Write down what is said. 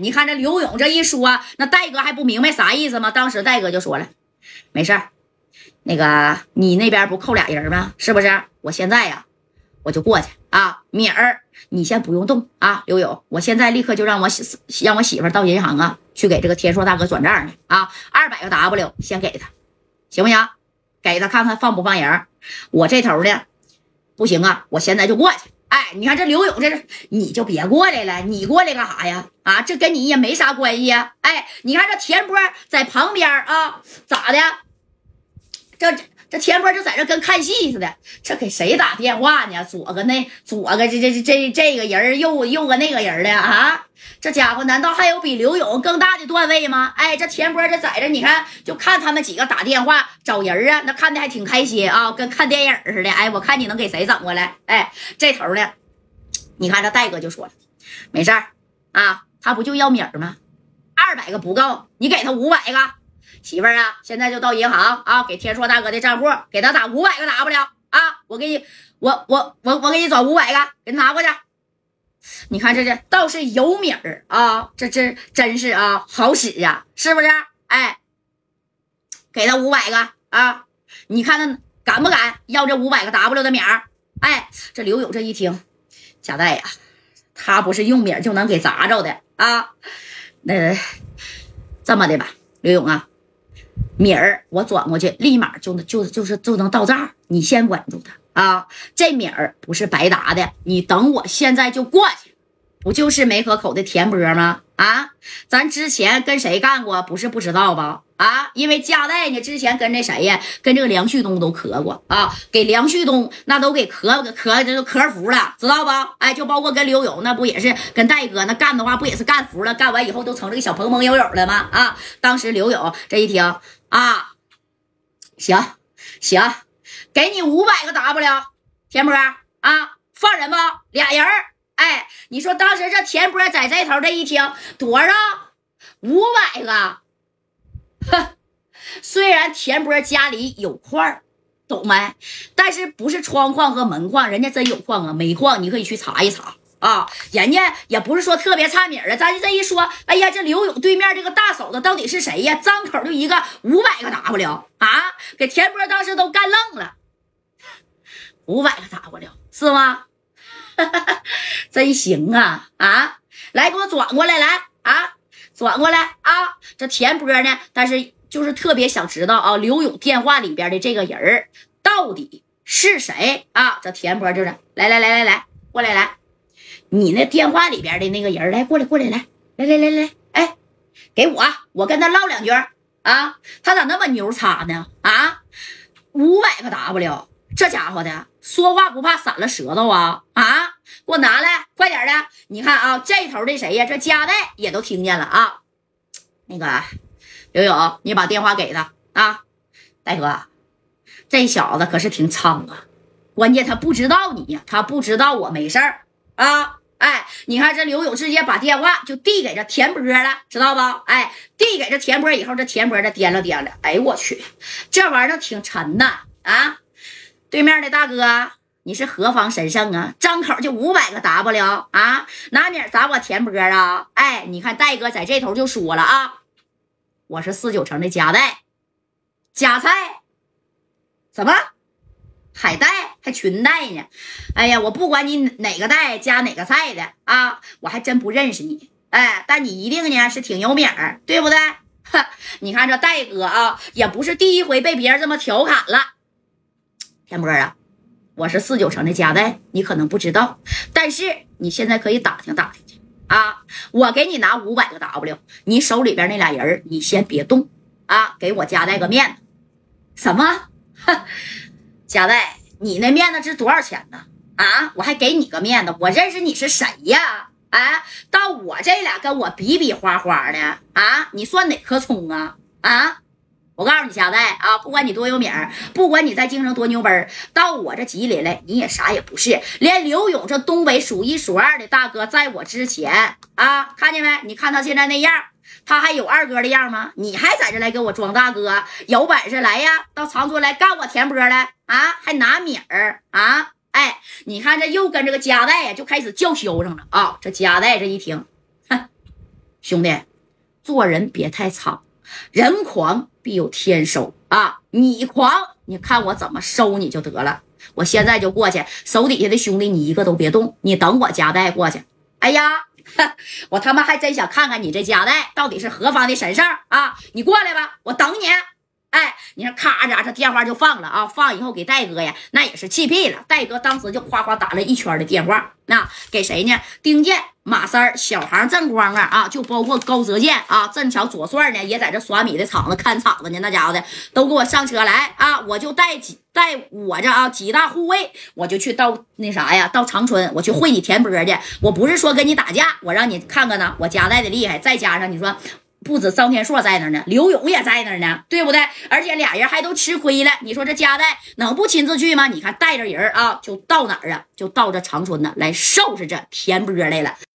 你看这刘勇这一说，那戴哥还不明白啥意思吗？当时戴哥就说了，没事儿，那个你那边不扣俩人吗？是不是？我现在呀，我就过去啊。敏儿，你先不用动啊。刘勇，我现在立刻就让我媳让我媳妇到银行啊，去给这个天硕大哥转账去啊。二百个 W 先给他，行不行？给他看看放不放人。我这头呢，不行啊，我现在就过去。哎，你看这刘勇，这是你就别过来了，你过来干啥呀？啊，这跟你也没啥关系呀。哎，你看这田波在旁边啊，咋的？这这田波就在这跟看戏似的，这给谁打电话呢？左个那左个这这这这这个人，右右个那个人的啊？这家伙难道还有比刘勇更大的段位吗？哎，这田波这在这，你看就看他们几个打电话找人啊，那看的还挺开心啊，跟看电影似的。哎，我看你能给谁整过来？哎，这头呢，你看这戴哥就说了，没事儿啊，他不就要米儿吗？二百个不够，你给他五百个。媳妇儿啊，现在就到银行啊，给天硕大哥的账户给他打五百个 W 啊，我给你，我我我我给你转五百个，给他拿过去。你看这这倒是有米儿啊，这这真是啊，好使呀，是不是？哎，给他五百个啊，你看他敢不敢要这五百个 W 的米儿？哎，这刘勇这一听，贾代呀，他不是用米儿就能给砸着的啊。那这么的吧，刘勇啊，米儿我转过去，立马就能就就是就能到账，你先稳住他。啊，这米儿不是白搭的，你等我现在就过去，不就是梅河口的田波吗？啊，咱之前跟谁干过？不是不知道吧？啊，因为加代呢，之前跟那谁呀，跟这个梁旭东都磕过啊，给梁旭东那都给磕磕这都磕服了，知道不？哎，就包括跟刘勇那不也是跟戴哥那干的话，不也是干服了？干完以后都成这个小朋朋友友了吗？啊，当时刘勇这一听啊，行行。给你五百个 W，田波啊，放人不？俩人哎，你说当时这田波在这头这一听多少？五百个。哼，虽然田波家里有矿，懂没？但是不是窗矿和门矿，人家真有矿啊，煤矿你可以去查一查啊。人家也不是说特别差米儿的，咱这一说，哎呀，这刘勇对面这个大嫂子到底是谁呀？张口就一个五百个 W 啊，给田波当时都干愣了。五百个 W 是吗？真行啊啊！来，给我转过来，来啊，转过来啊！这田波呢？但是就是特别想知道啊，刘勇电话里边的这个人到底是谁啊？这田波就是来来来来来，过来来，你那电话里边的那个人来过来过来来来来来来，哎，给我，我跟他唠两句啊！他咋那么牛叉呢？啊，五百个 W。这家伙的说话不怕散了舌头啊啊！给我拿来，快点的！你看啊，这头的谁呀？这加代也都听见了啊。那个刘勇，你把电话给他啊。大哥，这小子可是挺猖啊！关键他不知道你呀，他不知道我没事儿啊。哎，你看这刘勇直接把电话就递给这田波了，知道不？哎，递给这田波以后，这田波这掂了掂了，哎呦我去，这玩意儿挺沉呐啊！对面的大哥，你是何方神圣啊？张口就五百个 W 啊！拿米砸我田波啊！哎，你看戴哥在这头就说了啊，我是四九城的夹带，夹菜，什么海带还裙带呢？哎呀，我不管你哪个带加哪个菜的啊，我还真不认识你。哎，但你一定呢是挺有名儿，对不对？哈，你看这戴哥啊，也不是第一回被别人这么调侃了。田波啊，我是四九城的家代，你可能不知道，但是你现在可以打听打听去啊！我给你拿五百个 W，你手里边那俩人你先别动啊，给我家代个面子。什么？家代，你那面子值多少钱呢？啊，我还给你个面子，我认识你是谁呀？哎，到我这俩跟我比比划划的啊，你算哪棵葱啊？啊？我告诉你，家代啊，不管你多有名，不管你在京城多牛奔到我这吉林来，你也啥也不是。连刘勇这东北数一数二的大哥，在我之前啊，看见没？你看他现在那样，他还有二哥的样吗？你还在这来给我装大哥？有本事来呀，到长春来干我田波来啊！还拿米儿啊？哎，你看这又跟这个加代呀，就开始叫嚣上了啊！这加代这一听，哼，兄弟，做人别太糙，人狂必有天收啊！你狂，你看我怎么收你就得了。我现在就过去，手底下的兄弟你一个都别动，你等我夹带过去。哎呀，我他妈还真想看看你这夹带到底是何方的神圣啊！你过来吧，我等你。哎，你看，咔家这电话就放了啊！放以后给戴哥呀，那也是气屁了。戴哥当时就夸夸打了一圈的电话，那给谁呢？丁健、马三小航、郑光啊啊，就包括高泽健啊，正巧左帅呢也在这耍米的场子看场子呢。那家伙的都给我上车来啊！我就带几带我这啊几大护卫，我就去到那啥呀，到长春，我去会你田波去。我不是说跟你打架，我让你看看呢，我家带的厉害，再加上你说。不止张天硕在那呢，刘勇也在那呢，对不对？而且俩人还都吃亏了。你说这家代能不亲自去吗？你看带着人啊，就到哪儿啊？就到这长春呢，来收拾这田波来了。